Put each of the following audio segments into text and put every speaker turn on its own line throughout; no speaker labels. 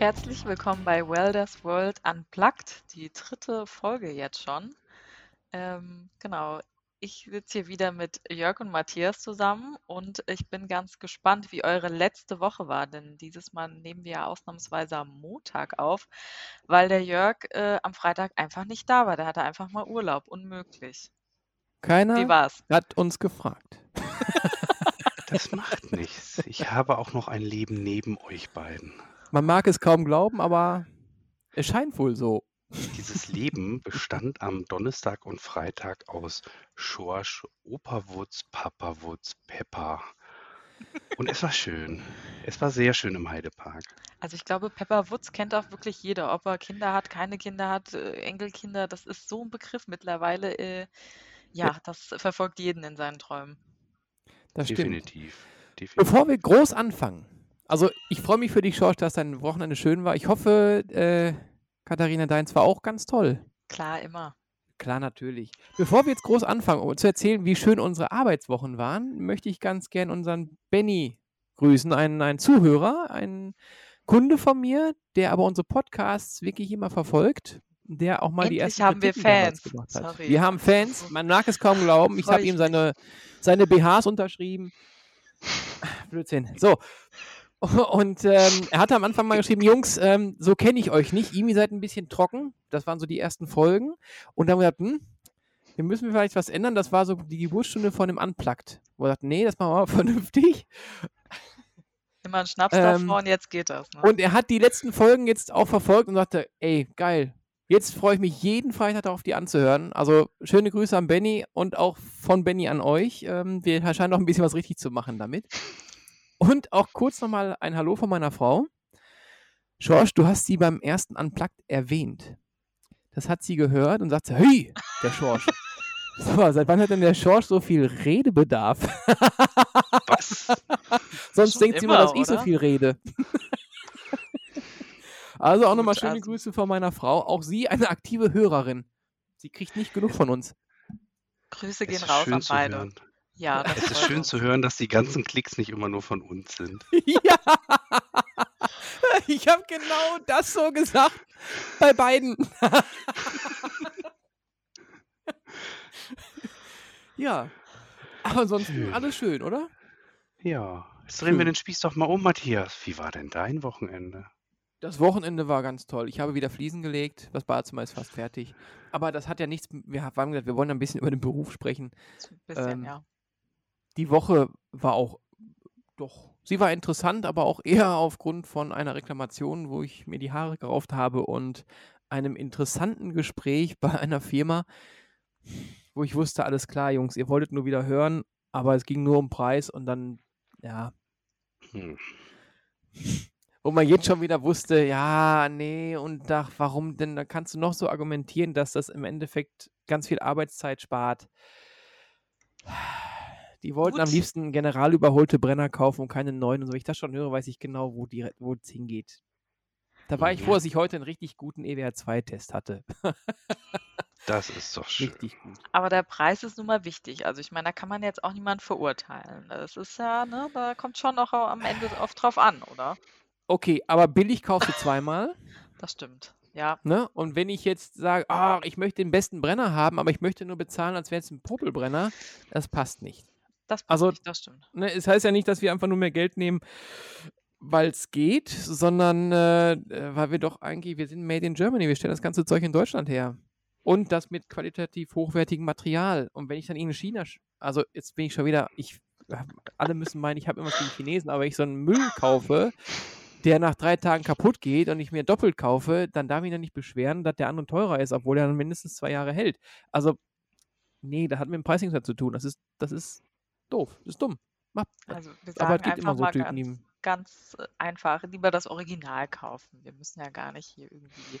Herzlich willkommen bei Welders World Unplugged, die dritte Folge jetzt schon. Ähm, genau, ich sitze hier wieder mit Jörg und Matthias zusammen und ich bin ganz gespannt, wie eure letzte Woche war, denn dieses Mal nehmen wir ja ausnahmsweise am Montag auf, weil der Jörg äh, am Freitag einfach nicht da war. Der hatte einfach mal Urlaub, unmöglich. Wie
Keiner
war's?
hat uns gefragt.
Das macht nichts. Ich habe auch noch ein Leben neben euch beiden.
Man mag es kaum glauben, aber es scheint wohl so.
Dieses Leben bestand am Donnerstag und Freitag aus Schorsch, Operwutz, Papawutz, Pepper. Und es war schön. Es war sehr schön im Heidepark.
Also ich glaube, Pepper Woods kennt auch wirklich jeder, ob er Kinder hat, keine Kinder hat, äh, Enkelkinder. Das ist so ein Begriff mittlerweile. Äh, ja, das verfolgt jeden in seinen Träumen.
Das stimmt.
Definitiv. Definitiv.
Bevor wir groß anfangen, also ich freue mich für dich, George, dass dein Wochenende schön war. Ich hoffe, äh, Katharina, deins war auch ganz toll.
Klar, immer.
Klar, natürlich. Bevor wir jetzt groß anfangen, um zu erzählen, wie schön unsere Arbeitswochen waren, möchte ich ganz gern unseren Benny grüßen, einen, einen Zuhörer, einen Kunde von mir, der aber unsere Podcasts wirklich immer verfolgt, der auch mal die
Endlich
ersten
haben wir
Kritiken damals
Fans.
gemacht hat.
Sorry.
Wir haben Fans, man mag es kaum glauben. Ich habe ihm seine, seine BHs unterschrieben. Blödsinn. So. Und ähm, er hatte am Anfang mal geschrieben, Jungs, ähm, so kenne ich euch nicht. Irgendwie seid ein bisschen trocken. Das waren so die ersten Folgen. Und dann haben wir gesagt, hm, wir müssen vielleicht was ändern. Das war so die Geburtsstunde von dem Unplugged. Wo er sagt, nee, das machen wir mal vernünftig.
Immer ein Schnaps
Ähm,
davor und jetzt geht das. Ne?
Und er hat die letzten Folgen jetzt auch verfolgt und sagte, ey, geil. Jetzt freue ich mich jeden Freitag darauf, die anzuhören. Also schöne Grüße an Benny und auch von Benny an euch. Ähm, wir scheinen noch ein bisschen was richtig zu machen damit. Und auch kurz nochmal ein Hallo von meiner Frau. Schorsch, du hast sie beim ersten Unplugged erwähnt. Das hat sie gehört und sagt, sie, hey, der Schorsch. so, seit wann hat denn der Schorsch so viel Redebedarf?
Was?
Sonst
Schon
denkt sie immer,
immer,
dass ich so
oder?
viel rede. also auch nochmal schöne
also-
Grüße von meiner Frau. Auch sie eine aktive Hörerin. Sie kriegt nicht genug von uns.
Grüße gehen raus an beide.
hören.
Ja, das
Es ist schön
uns.
zu hören, dass die ganzen Klicks nicht immer nur von uns sind.
ja. Ich habe genau das so gesagt. Bei beiden. ja. Aber ansonsten
Schön.
alles schön, oder?
Ja, jetzt drehen wir den Spieß doch mal um, Matthias. Wie war denn dein Wochenende?
Das Wochenende war ganz toll. Ich habe wieder Fliesen gelegt. Das Badezimmer ist fast fertig. Aber das hat ja nichts. Wir haben gesagt, wir wollen ein bisschen über den Beruf sprechen.
Ein bisschen,
Ähm,
ja.
Die Woche war auch doch. Sie war interessant, aber auch eher aufgrund von einer Reklamation, wo ich mir die Haare gerauft habe und einem interessanten Gespräch bei einer Firma, wo ich wusste, alles klar, Jungs, ihr wolltet nur wieder hören, aber es ging nur um Preis und dann, ja,
Hm.
wo man jetzt schon wieder wusste, ja, nee, und ach, warum denn? Da kannst du noch so argumentieren, dass das im Endeffekt ganz viel Arbeitszeit spart. Die wollten am
Gut.
liebsten general überholte Brenner kaufen und keine neuen und so. Wenn ich das schon höre, weiß ich genau, wo die, wo es hingeht. Da war ich
Ja.
froh, dass ich heute einen richtig guten EWR2-Test hatte.
Das ist doch schön.
Richtig gut.
Aber der Preis ist nun mal wichtig. Also ich meine, da kann man jetzt auch niemanden verurteilen. Das ist ja, ne, da kommt schon auch am Ende oft drauf an, oder?
Okay, aber billig kaufst du zweimal.
Das stimmt. Ja,
Ne? Und wenn ich jetzt sage, ah, ich möchte den besten Brenner haben, aber ich möchte nur bezahlen, als wäre es ein Popelbrenner, das passt nicht.
Das passt
Also-
nicht, das stimmt.
Ne, es heißt ja nicht, dass wir einfach nur mehr Geld nehmen, weil es geht, sondern äh, äh, weil wir doch eigentlich, wir sind made in Germany, wir stellen das ganze Zeug in Deutschland her. Und das mit qualitativ hochwertigem Material. Und wenn ich dann in China, also jetzt bin ich schon wieder, ich, alle müssen meinen, ich habe immer gegen Chinesen, aber wenn ich so einen Müll kaufe, der nach drei Tagen kaputt geht und ich mir doppelt kaufe, dann darf ich mich nicht beschweren, dass der andere teurer ist, obwohl er dann mindestens zwei Jahre hält. Also, nee, das hat mit dem nichts mehr zu tun. Das ist, das ist doof, das ist dumm. Mach-
Also wir
aber
sagen
es gibt immer so Typen,
ganz,
die.
ganz einfach, lieber das Original kaufen. Wir müssen ja gar nicht hier irgendwie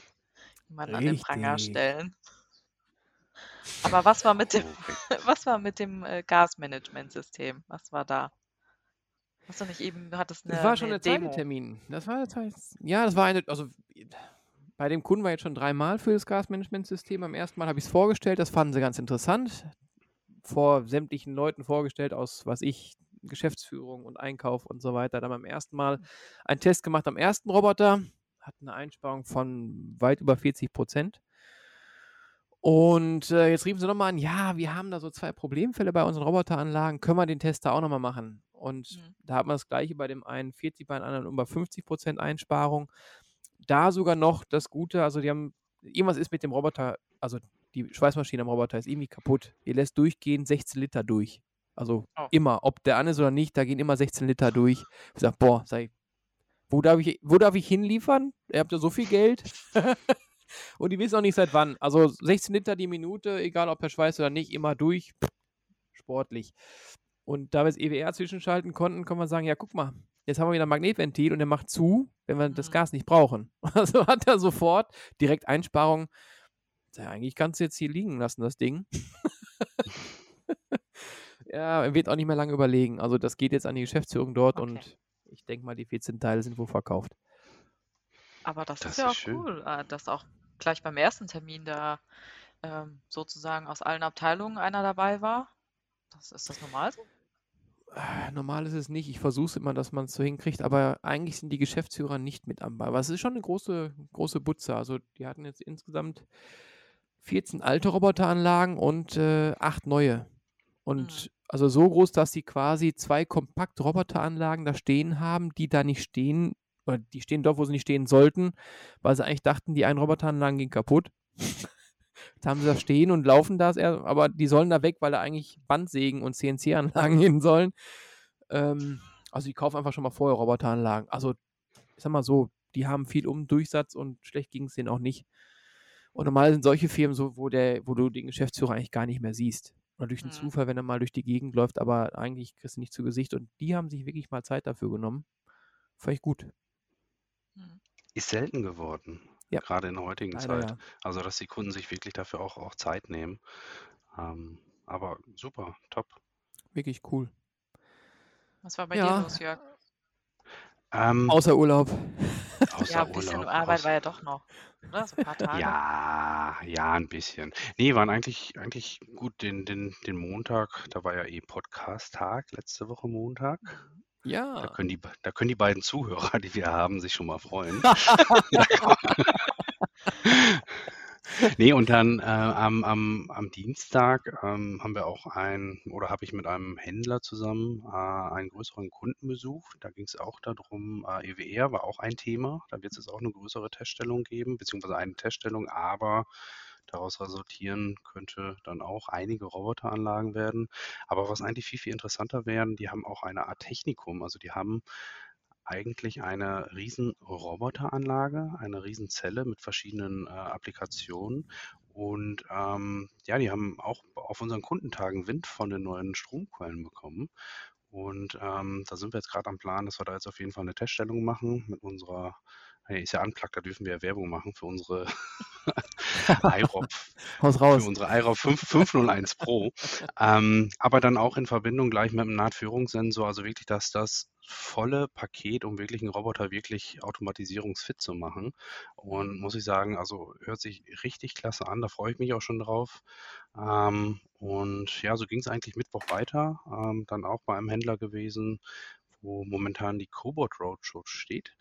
jemanden an den Pranger
Richtig.
stellen. Aber was war mit dem, was war mit dem äh, Gasmanagementsystem? Was war da? Hast du nicht eben, du hattest
Das
eine,
war schon
eine
der zweite. Termin. Das war zweite. Ja, das war eine, also bei dem Kunden war ich jetzt schon dreimal für das Gasmanagementsystem. Beim ersten Mal habe ich es vorgestellt, das fanden sie ganz interessant. Vor sämtlichen Leuten vorgestellt aus, was ich, Geschäftsführung und Einkauf und so weiter. Dann beim ersten Mal einen Test gemacht am ersten Roboter, hat eine Einsparung von weit über 40 Prozent. Und äh, jetzt riefen sie nochmal an, ja, wir haben da so zwei Problemfälle bei unseren Roboteranlagen, können wir den Test da auch nochmal machen? Und
Mhm.
da hat man das gleiche bei dem einen 40, bei dem anderen über 50 Prozent Einsparung. Da sogar noch das Gute, also die haben, irgendwas ist mit dem Roboter, also die Schweißmaschine am Roboter ist irgendwie kaputt. Ihr lässt durchgehen 16 Liter durch. Also
Oh.
immer, ob der an ist oder nicht, da gehen immer 16 Liter durch. Ich sag, boah, ich, wo darf ich, wo darf ich hinliefern? Ihr habt ja so viel Geld. Und die wissen auch nicht seit wann. Also 16 Liter die Minute, egal ob per Schweiß oder nicht, immer durch. Sportlich. Und da wir das EWR zwischenschalten konnten, kann man sagen, ja, guck mal, jetzt haben wir wieder ein Magnetventil und der macht zu, wenn wir das
Mhm.
Gas nicht brauchen. Also hat er sofort direkt Einsparung. Ja, eigentlich kannst du jetzt hier liegen lassen, das Ding. ja, er wird auch nicht mehr lange überlegen. Also das geht jetzt an die Geschäftsführung dort
Okay.
und ich denke mal, die 14 Teile sind wohl verkauft.
Aber das,
Das
ist ja
ist
auch
schön.
cool, äh, dass auch gleich beim ersten Termin da ähm, sozusagen aus allen Abteilungen einer dabei war. Das, ist das normal so?
Äh, Normal ist es nicht. Ich versuche es immer, dass man es so hinkriegt, aber eigentlich sind die Geschäftsführer nicht mit am Ball. Aber es ist schon eine große, große Butze. Also die hatten jetzt insgesamt 14 alte Roboteranlagen und äh, acht neue. Und
Mhm.
also so groß, dass sie quasi zwei Kompakt-Roboteranlagen da stehen haben, die da nicht stehen, oder die stehen dort, wo sie nicht stehen sollten, weil sie eigentlich dachten, die einen Roboteranlagen gehen kaputt. da haben sie da stehen und laufen eher, aber die sollen da weg, weil da eigentlich Bandsägen und CNC-Anlagen hin sollen. Ähm, also die kaufen einfach schon mal vorher Roboteranlagen. Also ich sag mal so, die haben viel um Durchsatz und schlecht ging es denen auch nicht. Und normal sind solche Firmen so, wo, der, wo du den Geschäftsführer eigentlich gar nicht mehr siehst. Oder durch einen
Mhm.
Zufall, wenn er mal durch die Gegend läuft, aber eigentlich kriegst du nicht zu Gesicht. Und die haben sich wirklich mal Zeit dafür genommen. Fand ich gut.
Mhm.
Ist selten geworden,
Ja.
gerade in der heutigen
Leider
Zeit.
ja.
Also, dass die Kunden sich wirklich dafür auch, auch Zeit nehmen. Ähm, aber super, top.
Wirklich cool.
Was war bei
Ja.
dir los, Jörg?
Ähm,
Außer Urlaub.
außer
Ja, ein bisschen
Urlaub,
Arbeit
aus-
war ja doch noch, oder? So ein paar Tage.
Ja, ja, ein bisschen. Nee, waren eigentlich, eigentlich gut den, den, den Montag, da war ja eh Podcast-Tag, letzte Woche Montag. Da
Ja.
können die, da können die beiden Zuhörer, die wir haben, sich schon mal freuen. Nee, und dann äh, am, am, am Dienstag ähm, haben wir auch ein, oder habe ich mit einem Händler zusammen äh, einen größeren Kunden besucht. Da ging es auch darum, äh, EWR war auch ein Thema. Da wird es auch eine größere Teststellung geben, beziehungsweise eine Teststellung, aber daraus resultieren könnte dann auch einige Roboteranlagen werden. Aber was eigentlich viel, viel interessanter wären, die haben auch eine Art Technikum. Also die haben eigentlich eine riesen Roboteranlage, eine riesen Zelle mit verschiedenen äh, Applikationen. Und ähm, ja, die haben auch auf unseren Kundentagen Wind von den neuen Stromquellen bekommen. Und ähm, da sind wir jetzt gerade am Plan, dass wir da jetzt auf jeden Fall eine Teststellung machen mit unserer, ist ja Unplugged, da dürfen wir ja Werbung machen für unsere
Haus raus.
für unsere 5, 501 Pro. ähm, aber dann auch in Verbindung gleich mit einem Nahtführungssensor, also wirklich, dass das volle Paket, um wirklich einen Roboter wirklich automatisierungsfit zu machen. Und muss ich sagen, also hört sich richtig klasse an, da freue ich mich auch schon drauf. Ähm, und ja, so ging es eigentlich Mittwoch weiter, ähm, dann auch bei einem Händler gewesen, wo momentan die Cobot Roadshow steht.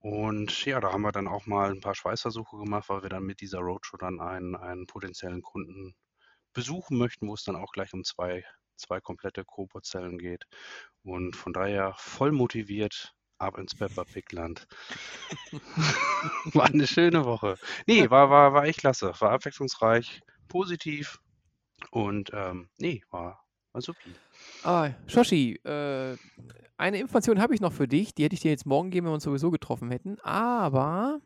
Und ja, da haben wir dann auch mal ein paar Schweißversuche gemacht, weil wir dann mit dieser Roadshow dann einen, einen potenziellen Kunden besuchen möchten, wo es dann auch gleich um zwei, zwei komplette Cobot-Zellen geht. Und von daher voll motiviert ab ins Pepper Pigland. war eine schöne Woche. Nee, war, war, war echt klasse. War abwechslungsreich, positiv und ähm, nee, war, war supi.
Ah, Shoshi, äh, eine Information habe ich noch für dich. Die hätte ich dir jetzt morgen geben, wenn wir uns sowieso getroffen hätten. Aber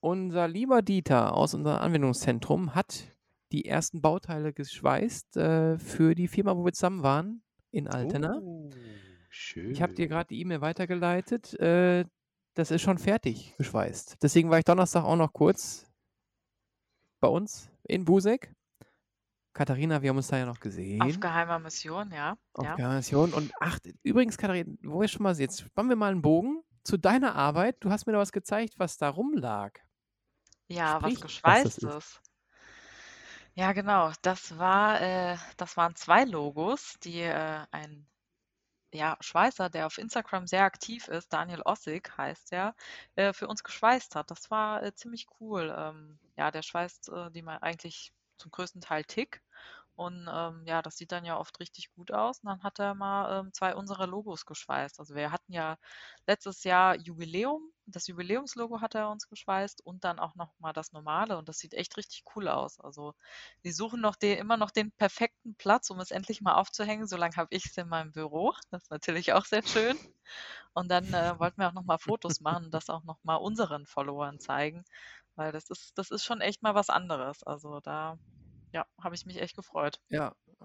unser lieber Dieter aus unserem Anwendungszentrum hat die ersten Bauteile geschweißt äh, für die Firma, wo wir zusammen waren, in Altena.
Oh, schön.
Ich habe dir gerade die E-Mail weitergeleitet. Äh, das ist schon fertig geschweißt. Deswegen war ich Donnerstag auch noch kurz bei uns in Busek. Katharina, wir haben uns da ja noch gesehen.
Auf geheimer Mission, ja.
Auf
ja.
geheimer Mission. Und ach, übrigens, Katharina, wo wir schon mal jetzt spannen wir mal einen Bogen zu deiner Arbeit. Du hast mir da was gezeigt, was da rumlag.
Ja, was
Sprich, was
geschweißt
ist.
ist. Ja, genau. Das war, äh, das waren zwei Logos, die äh, ein ja, Schweißer, der auf Instagram sehr aktiv ist, Daniel Ossig heißt er, äh, für uns geschweißt hat. Das war äh, ziemlich cool. Ähm, ja, der schweißt äh, die mal eigentlich zum größten Teil Tick. Und ähm, ja, das sieht dann ja oft richtig gut aus. Und dann hat er mal ähm, zwei unserer Logos geschweißt. Also wir hatten ja letztes Jahr Jubiläum. Das Jubiläumslogo hat er uns geschweißt und dann auch noch mal das normale. Und das sieht echt richtig cool aus. Also die suchen noch den, immer noch den perfekten Platz, um es endlich mal aufzuhängen. Solange habe ich es in meinem Büro. Das ist natürlich auch sehr schön. Und dann äh, wollten wir auch noch mal Fotos machen und das auch noch mal unseren Followern zeigen. Weil das ist, das ist schon echt mal was anderes. Also da, ja, habe ich mich echt gefreut.
Ja, äh,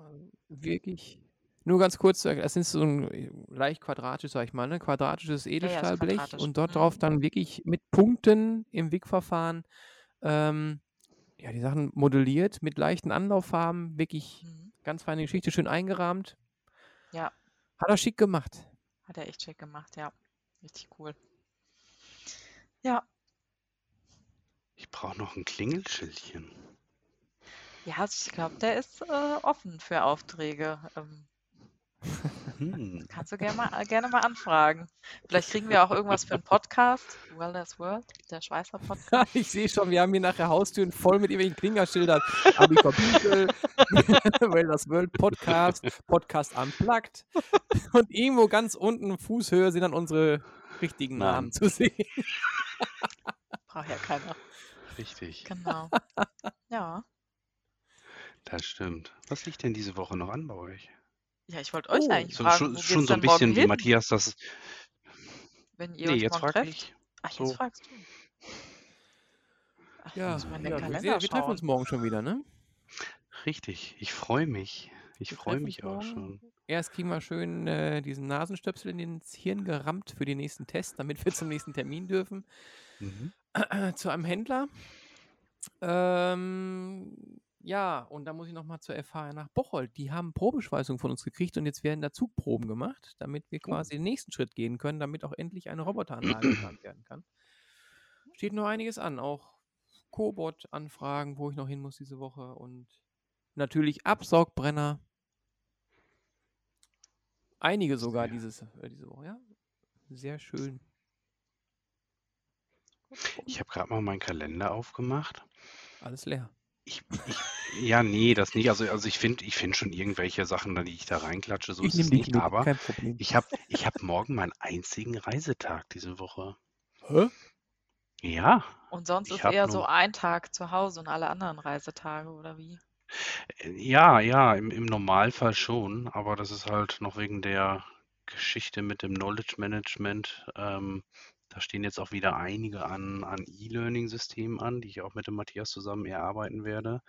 wirklich. Nur ganz kurz, es ist so ein äh, leicht quadratisch, sag ich mal, ne? Quadratisches
Ja, ja,
Edelstahlblech
quadratisch.
und dort
Mhm.
drauf dann wirklich mit Punkten im Wickverfahren ähm, ja, die Sachen modelliert mit leichten Anlauffarben, wirklich
Mhm.
ganz feine Geschichte, schön eingerahmt.
Ja,
Hat er schick gemacht.
hat er echt schick gemacht, ja. Richtig cool. Ja,
Ich brauche noch ein Klingelschildchen.
Ja, also ich glaube, der ist äh, offen für Aufträge. Ähm,
Hm.
kannst du gerne mal, äh, gerne mal anfragen. Vielleicht kriegen wir auch irgendwas für einen Podcast. Wellness World, der Schweißer Podcast.
ich sehe schon, wir haben hier nachher Haustüren voll mit irgendwelchen Klingerschildern. Amica Büchel, Well das World Podcast, Podcast Unplugged. Und irgendwo ganz unten, Fußhöhe, sind dann unsere richtigen Namen
Namen.
zu sehen.
Braucht ja keiner.
Richtig,
Genau. Ja.
Das stimmt. Was liegt denn diese Woche noch an bei euch?
Ja, ich wollte euch
Oh,
eigentlich
So,
fragen,
schon,
wo
schon
geht's
so ein
denn morgen
bisschen wie
hin,
Matthias das.
wenn ihr
Nee,
euch
jetzt
morgen
frag
trefft?
ich.
Ach, jetzt
So.
fragst du. Ach,
Ja,
muss mal in den
ja wir,
Kalender
wir treffen
schauen.
uns morgen schon wieder, ne?
Richtig, ich freue mich. Ich
Wir
freue
treffen
mich auch
morgen.
schon.
Erst kriegen wir schön äh, diesen Nasenstöpsel in ins Hirn gerammt für den nächsten Test, damit wir zum nächsten Termin dürfen.
Mhm.
zu einem Händler. Ähm, ja, und da muss ich nochmal zur FH nach Bocholt. Die haben Probeschweißung von uns gekriegt und jetzt werden da Zugproben gemacht, damit wir
Oh.
quasi den nächsten Schritt gehen können, damit auch endlich eine Roboteranlage geplant werden kann. Steht noch einiges an, auch Cobot-Anfragen, wo ich noch hin muss diese Woche und natürlich Absaugbrenner. Einige sogar dieses, äh, diese Woche, ja. Sehr schön.
Ich habe gerade mal meinen Kalender aufgemacht.
Alles leer.
Ich, ich, ja, nee, das nicht. Also, also ich finde ich find schon irgendwelche Sachen, die ich da reinklatsche, so
ich
ist es nicht.
mit,
Aber
kein Problem.
ich habe ich hab morgen meinen einzigen Reisetag diese Woche.
Hä?
Ja,
Und sonst ist eher so ein Tag zu Hause und alle anderen Reisetage, oder wie?
Ja, ja, im, im Normalfall schon, aber das ist halt noch wegen der Geschichte mit dem Knowledge Management. Ähm, da stehen jetzt auch wieder einige an, an E-Learning-Systemen an, die ich auch mit dem Matthias zusammen erarbeiten werde.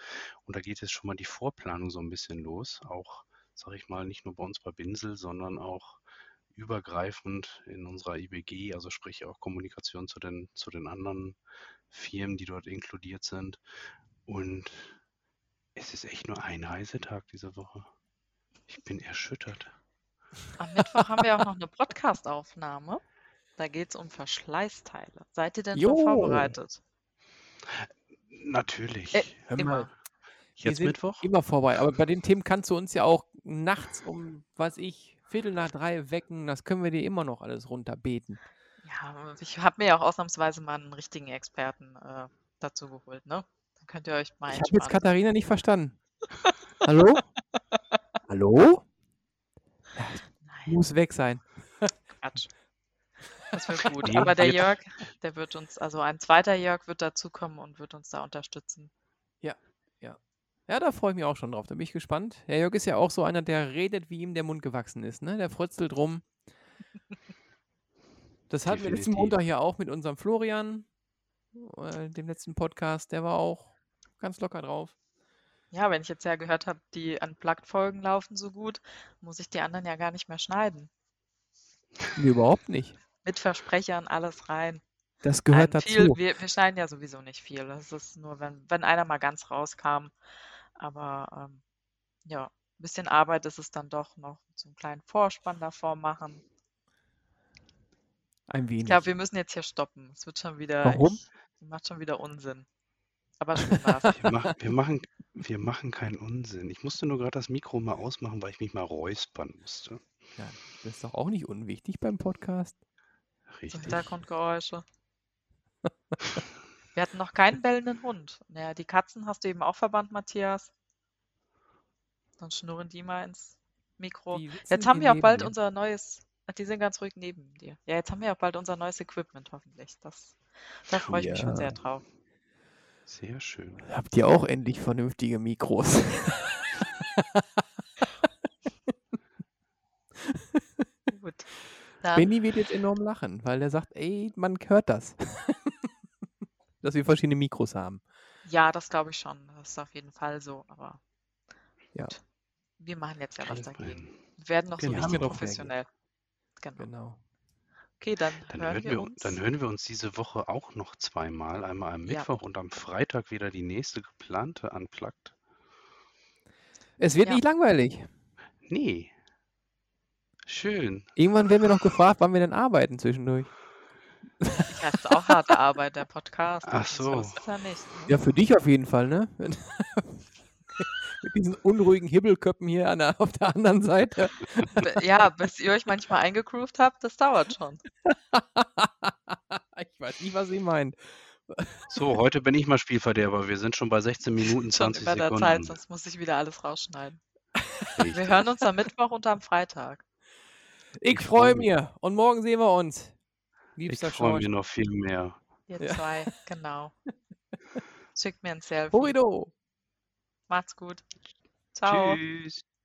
Und da geht jetzt schon mal die Vorplanung so ein bisschen los. Auch, sage ich mal, nicht nur bei uns bei Binsel, sondern auch übergreifend in unserer IBG, also sprich auch Kommunikation zu den, zu den anderen Firmen, die dort inkludiert sind. Und es ist echt nur ein Reisetag diese Woche. Ich bin erschüttert.
Am Mittwoch haben wir auch noch eine Podcast-Aufnahme. Da geht es um Verschleißteile. Seid ihr denn schon
Jo,
vorbereitet?
Natürlich.
Äh,
hör
immer.
mal, wir
Jetzt
sind
Mittwoch?
immer vorbei. Aber bei den Themen kannst du uns ja auch nachts um, was ich, Viertel nach drei wecken. Das können wir dir immer noch alles runterbeten.
Ja, ich habe mir ja auch ausnahmsweise mal einen richtigen Experten äh, dazu geholt, ne? Dann könnt ihr euch mal
Ich habe jetzt. Katharina nicht verstanden. Hallo? Hallo?
Nein,
Muss weg sein.
Quatsch. Das wird gut. Aber der Jörg, der wird uns, also ein zweiter Jörg wird dazukommen und wird uns da unterstützen.
Ja, da freue ich mich auch schon drauf. Da bin ich gespannt. Herr Jörg ist ja auch so einer, der redet, wie ihm der Mund gewachsen ist. Ne? Der frötzelt rum. Das hatten wir letzten. Montag ja auch mit unserem Florian, äh, dem letzten Podcast. Der war auch ganz locker drauf.
Ja, wenn ich jetzt ja gehört habe, die Unplugged-Folgen laufen so gut, muss ich die anderen ja gar nicht mehr schneiden.
Nee, überhaupt nicht.
Mit Versprechern alles rein.
Das gehört
Nein, viel,
dazu.
wir, wir schneiden ja sowieso nicht viel. Das ist nur, wenn, wenn einer mal ganz rauskam. Aber ähm, ja, ein bisschen Arbeit ist es dann doch noch. So einen kleinen Vorspann davor machen.
Ein
Ich
wenig.
glaube, wir müssen jetzt hier stoppen. Es wird schon wieder,
Warum?
ich, macht schon wieder Unsinn. Aber war's.
Wir, mach, wir, machen, wir machen keinen Unsinn. Ich musste nur gerade das Mikro mal ausmachen, weil ich mich mal räuspern musste.
Ja, das ist doch auch nicht unwichtig beim Podcast.
Richtig.
Hintergrundgeräusche. Wir hatten noch keinen bellenden Hund. Naja, die Katzen hast du eben auch verbannt, Matthias. Dann schnurren die mal ins Mikro. Jetzt haben wir auch bald
mir.
unser neues. Die sind ganz ruhig neben dir. Ja, jetzt haben wir auch bald unser neues Equipment, hoffentlich. Das, da freue ich mich schon sehr
Ja.
drauf.
Sehr schön.
Habt ihr auch endlich vernünftige Mikros?
Gut. Dann,
Benny wird jetzt enorm lachen, weil er sagt, ey, man hört das. Dass wir verschiedene Mikros haben.
ja, das glaube ich schon. Das ist auf jeden Fall so. Aber
Ja.
gut. Wir machen jetzt ja was dagegen. Wir werden noch so
Genau.
Wir
richtig professionell. Genau.
Genau.
Okay, dann,
Dann
hören
hören,
wir
wir,
uns.
dann hören wir uns diese Woche auch noch zweimal. Einmal am
Ja.
Mittwoch und am Freitag wieder die nächste geplante Unplugged.
Es wird
Ja.
nicht langweilig.
Nee. Schön.
Irgendwann werden wir noch gefragt, wann wir denn arbeiten zwischendurch.
Ja, ist auch harte Arbeit, der Podcast.
Ach so.
ist ja nicht. Ne?
Ja, für dich auf jeden Fall, ne? Mit diesen unruhigen Hibbelköppen hier an der, auf der anderen Seite.
Ja, bis ihr euch manchmal eingegroovt habt, das dauert schon.
ich weiß nicht, was sie meint.
So, heute bin ich mal Spielverderber. Wir sind schon bei 16 Minuten
Schon
20
über der
Sekunden.
Zeit, sonst muss ich wieder alles rausschneiden. Wir
Richtig.
hören uns am Mittwoch und am Freitag.
Ich,
Ich
freue
freu mich.
mich. Und morgen sehen wir uns.
Ich
Liebster
freue
George.
mich noch viel mehr.
Ihr
Ja.
zwei, genau. Schickt mir ein Selfie.
Horido.
Macht's gut. Ciao.
Tschüss.
Ciao.